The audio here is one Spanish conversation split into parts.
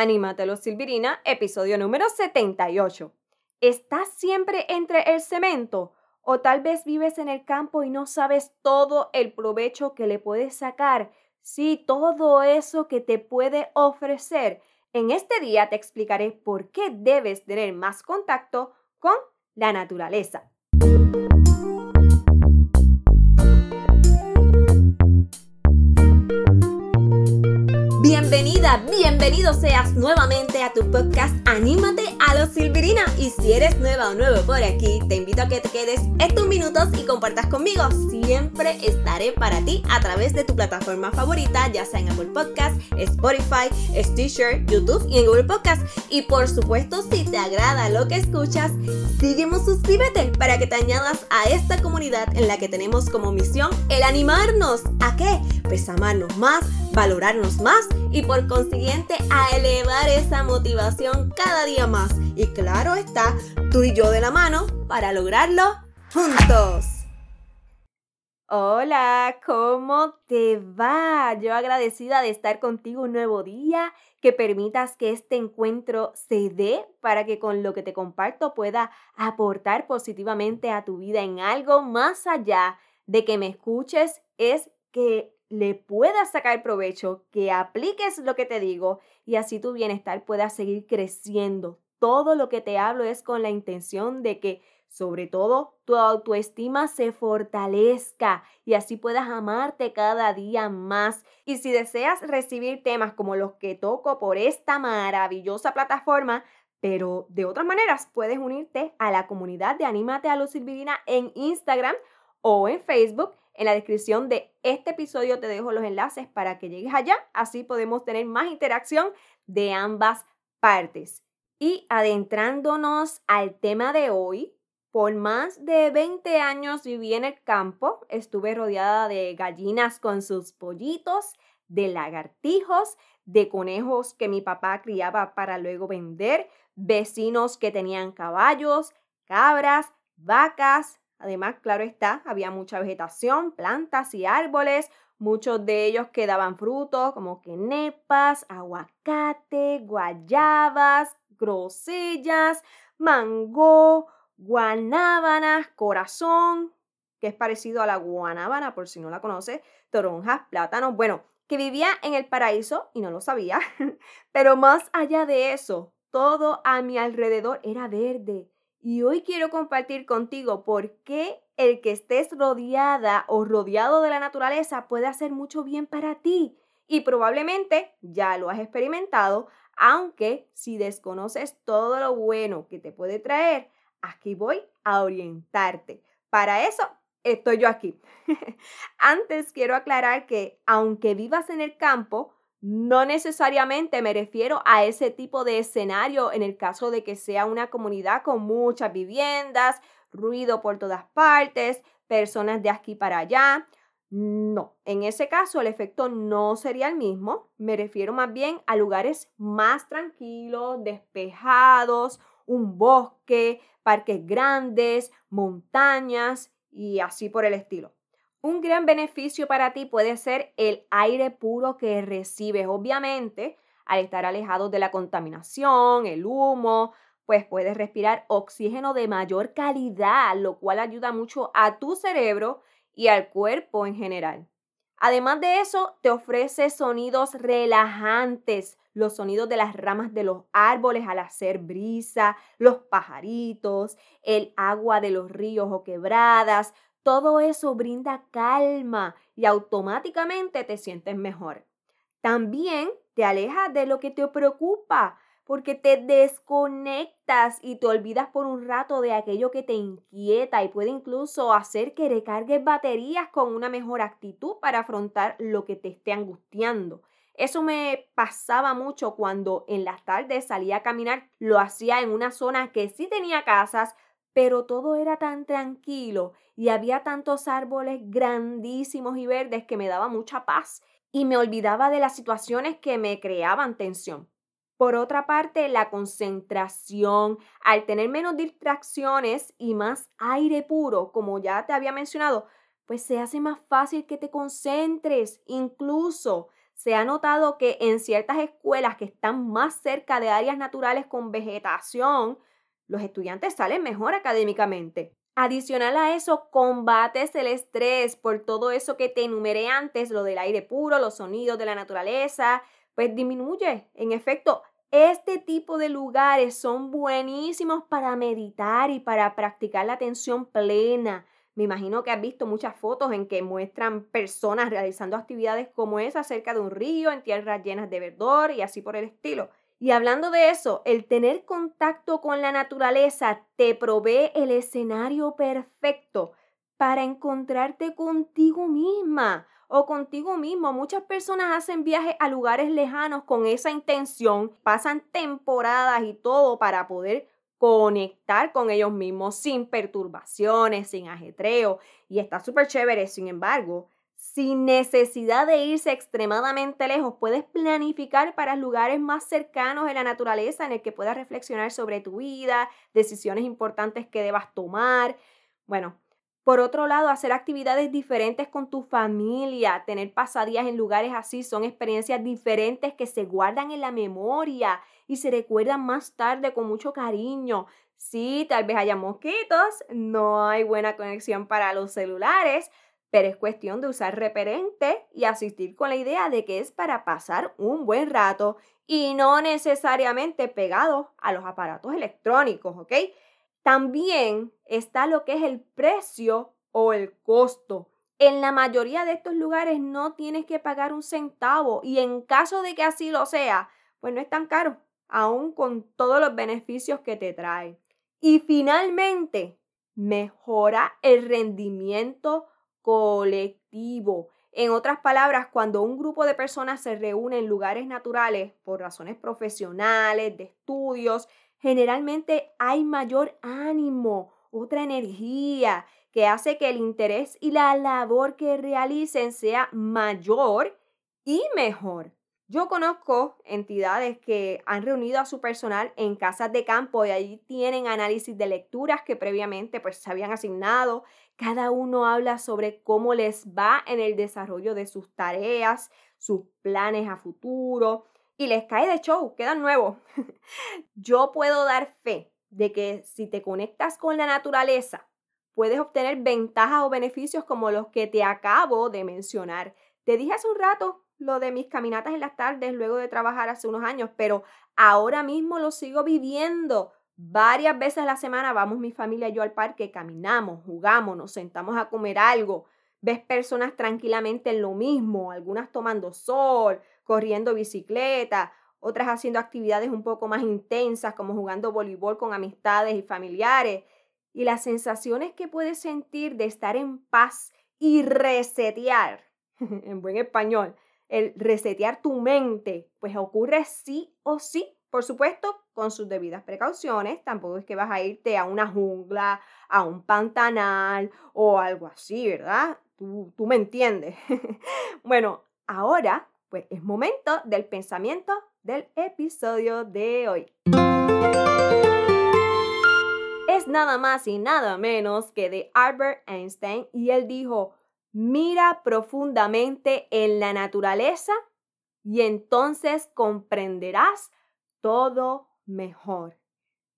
Anímatelo Silvirina, episodio número 78. ¿Estás siempre entre el cemento? O tal vez vives en el campo y no sabes todo el provecho que le puedes sacar. Sí, todo eso que te puede ofrecer. En este día te explicaré por qué debes tener más contacto con la naturaleza. Bienvenido seas nuevamente a tu podcast Anímate a los Silvirina. Y si eres nueva o nuevo por aquí, te invito a que te quedes estos minutos y compartas conmigo. Siempre estaré para ti a través de tu plataforma favorita, ya sea en Apple Podcast, Spotify, Stitcher, YouTube y en Google Podcast. Y por supuesto, si te agrada lo que escuchas, sígueme, suscríbete para que te añadas a esta comunidad en la que tenemos como misión el animarnos. ¿A qué? Pues amarnos más, valorarnos más y por consiguiente a elevar esa motivación cada día más. Y claro está, tú y yo de la mano para lograrlo juntos. Hola, ¿cómo te va? Yo agradecida de estar contigo un nuevo día, que permitas que este encuentro se dé para que con lo que te comparto pueda aportar positivamente a tu vida en algo más allá de que me escuches, es que le puedas sacar provecho, que apliques lo que te digo y así tu bienestar pueda seguir creciendo. Todo lo que te hablo es con la intención de que sobre todo tu autoestima se fortalezca y así puedas amarte cada día más. Y si deseas recibir temas como los que toco por esta maravillosa plataforma, pero de otras maneras puedes unirte a la comunidad de Anímate a Luz Silvirina en Instagram o en Facebook en la descripción de este episodio te dejo los enlaces para que llegues allá, así podemos tener más interacción de ambas partes. Y adentrándonos al tema de hoy, por más de 20 años viví en el campo, estuve rodeada de gallinas con sus pollitos, de lagartijos, de conejos que mi papá criaba para luego vender, vecinos que tenían caballos, cabras, vacas, Además, claro está, había mucha vegetación, plantas y árboles, muchos de ellos que daban frutos como quenepas, aguacate, guayabas, grosellas, mango, guanábanas, corazón, que es parecido a la guanábana por si no la conoce, toronjas, plátanos, bueno, que vivía en el paraíso y no lo sabía, pero más allá de eso, todo a mi alrededor era verde y hoy quiero compartir contigo por qué el que estés rodeada o rodeado de la naturaleza puede hacer mucho bien para ti. Y probablemente ya lo has experimentado, aunque si desconoces todo lo bueno que te puede traer, aquí voy a orientarte. Para eso estoy yo aquí. Antes quiero aclarar que aunque vivas en el campo, no necesariamente me refiero a ese tipo de escenario en el caso de que sea una comunidad con muchas viviendas, ruido por todas partes, personas de aquí para allá. No, en ese caso el efecto no sería el mismo. Me refiero más bien a lugares más tranquilos, despejados, un bosque, parques grandes, montañas y así por el estilo. Un gran beneficio para ti puede ser el aire puro que recibes. Obviamente, al estar alejados de la contaminación, el humo, pues puedes respirar oxígeno de mayor calidad, lo cual ayuda mucho a tu cerebro y al cuerpo en general. Además de eso, te ofrece sonidos relajantes, los sonidos de las ramas de los árboles al hacer brisa, los pajaritos, el agua de los ríos o quebradas, todo eso brinda calma y automáticamente te sientes mejor. También te alejas de lo que te preocupa porque te desconectas y te olvidas por un rato de aquello que te inquieta y puede incluso hacer que recargues baterías con una mejor actitud para afrontar lo que te esté angustiando. Eso me pasaba mucho cuando en las tardes salía a caminar, lo hacía en una zona que sí tenía casas, pero todo era tan tranquilo y había tantos árboles grandísimos y verdes que me daba mucha paz y me olvidaba de las situaciones que me creaban tensión. Por otra parte, la concentración, al tener menos distracciones y más aire puro, como ya te había mencionado, pues se hace más fácil que te concentres. Incluso se ha notado que en ciertas escuelas que están más cerca de áreas naturales con vegetación, los estudiantes salen mejor académicamente. Adicional a eso, combates el estrés por todo eso que te enumeré antes, lo del aire puro, los sonidos de la naturaleza, pues disminuye. En efecto, este tipo de lugares son buenísimos para meditar y para practicar la atención plena. Me imagino que has visto muchas fotos en que muestran personas realizando actividades como esa cerca de un río, en tierras llenas de verdor y así por el estilo. Y hablando de eso, el tener contacto con la naturaleza te provee el escenario perfecto para encontrarte contigo misma o contigo mismo. Muchas personas hacen viajes a lugares lejanos con esa intención, pasan temporadas y todo para poder conectar con ellos mismos sin perturbaciones, sin ajetreo. Y está súper chévere, sin embargo, sin necesidad de irse extremadamente lejos, puedes planificar para lugares más cercanos en la naturaleza en el que puedas reflexionar sobre tu vida, decisiones importantes que debas tomar. Bueno, por otro lado, hacer actividades diferentes con tu familia, tener pasadías en lugares así, son experiencias diferentes que se guardan en la memoria y se recuerdan más tarde con mucho cariño. Sí, tal vez haya mosquitos, no hay buena conexión para los celulares, pero es cuestión de usar referente y asistir con la idea de que es para pasar un buen rato y no necesariamente pegado a los aparatos electrónicos, ¿ok? También está lo que es el precio o el costo. En la mayoría de estos lugares no tienes que pagar un centavo y en caso de que así lo sea, pues no es tan caro, aún con todos los beneficios que te trae. Y finalmente, mejora el rendimiento colectivo. En otras palabras, cuando un grupo de personas se reúne en lugares naturales por razones profesionales, de estudios, generalmente hay mayor ánimo, otra energía que hace que el interés y la labor que realicen sea mayor y mejor. Yo conozco entidades que han reunido a su personal en casas de campo y ahí tienen análisis de lecturas que previamente pues se habían asignado. Cada uno habla sobre cómo les va en el desarrollo de sus tareas, sus planes a futuro y les cae de show, quedan nuevos. Yo puedo dar fe de que si te conectas con la naturaleza, puedes obtener ventajas o beneficios como los que te acabo de mencionar. Te dije hace un rato lo de mis caminatas en las tardes luego de trabajar hace unos años, pero ahora mismo lo sigo viviendo. Varias veces a la semana vamos mi familia y yo al parque, caminamos, jugamos, nos sentamos a comer algo. Ves personas tranquilamente en lo mismo, algunas tomando sol, corriendo bicicleta, otras haciendo actividades un poco más intensas como jugando voleibol con amistades y familiares. Y las sensaciones que puedes sentir de estar en paz y resetear, en buen español, el resetear tu mente, pues ocurre sí o sí, por supuesto, con sus debidas precauciones. Tampoco es que vas a irte a una jungla, a un pantanal o algo así, ¿verdad? Tú, tú me entiendes. bueno, ahora, pues es momento del pensamiento del episodio de hoy. Es nada más y nada menos que de Albert Einstein y él dijo, Mira profundamente en la naturaleza y entonces comprenderás todo mejor.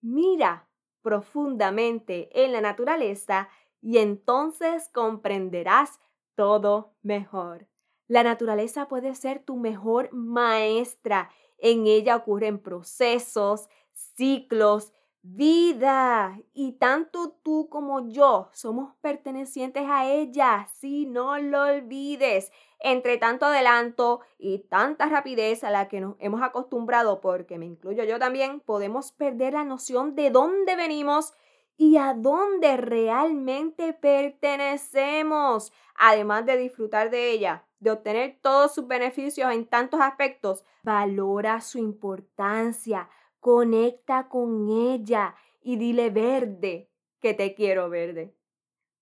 Mira profundamente en la naturaleza y entonces comprenderás todo mejor. La naturaleza puede ser tu mejor maestra. En ella ocurren procesos, ciclos vida. Y tanto tú como yo somos pertenecientes a ella, si no lo olvides. Entre tanto adelanto y tanta rapidez a la que nos hemos acostumbrado, porque me incluyo yo también, podemos perder la noción de dónde venimos y a dónde realmente pertenecemos, además de disfrutar de ella, de obtener todos sus beneficios en tantos aspectos, valora su importancia, Conecta con ella y dile verde que te quiero verde.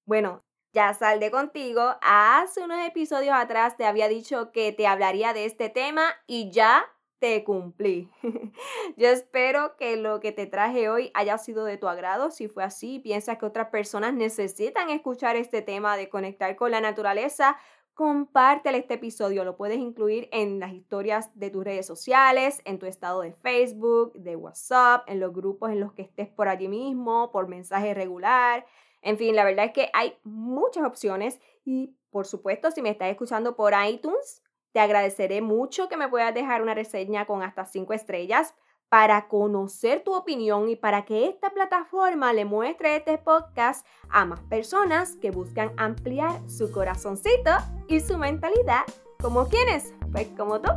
Bueno, ya saldé contigo. Hace unos episodios atrás te había dicho que te hablaría de este tema y ya te cumplí. Yo espero que lo que te traje hoy haya sido de tu agrado. Si fue así, piensas que otras personas necesitan escuchar este tema de conectar con la naturaleza, compártele este episodio. Lo puedes incluir en las historias de tus redes sociales, en tu estado de Facebook, de WhatsApp, en los grupos en los que estés por allí mismo, por mensaje regular. En fin, la verdad es que hay muchas opciones y por supuesto, si me estás escuchando por iTunes, te agradeceré mucho que me puedas dejar una reseña con hasta 5 estrellas para conocer tu opinión y para que esta plataforma le muestre este podcast a más personas que buscan ampliar su corazoncito y su mentalidad. ¿Como quiénes? Pues como tú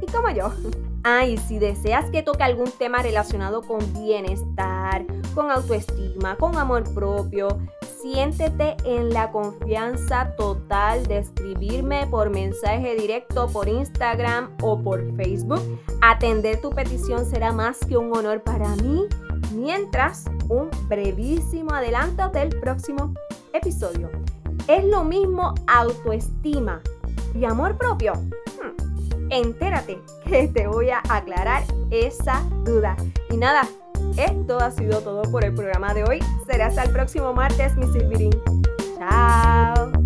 y como yo. Ah, y si deseas que toque algún tema relacionado con bienestar, con autoestima, con amor propio, siéntete en la confianza total de escribirme por mensaje directo por Instagram o por Facebook. Atender tu petición será más que un honor para mí. Mientras, un brevísimo adelanto del próximo episodio. ¿Es lo mismo autoestima y amor propio? Hmm, entérate que te voy a aclarar esa duda. Y nada, esto ha sido todo por el programa de hoy. Será hasta el próximo martes, mi Silvirín. Chao.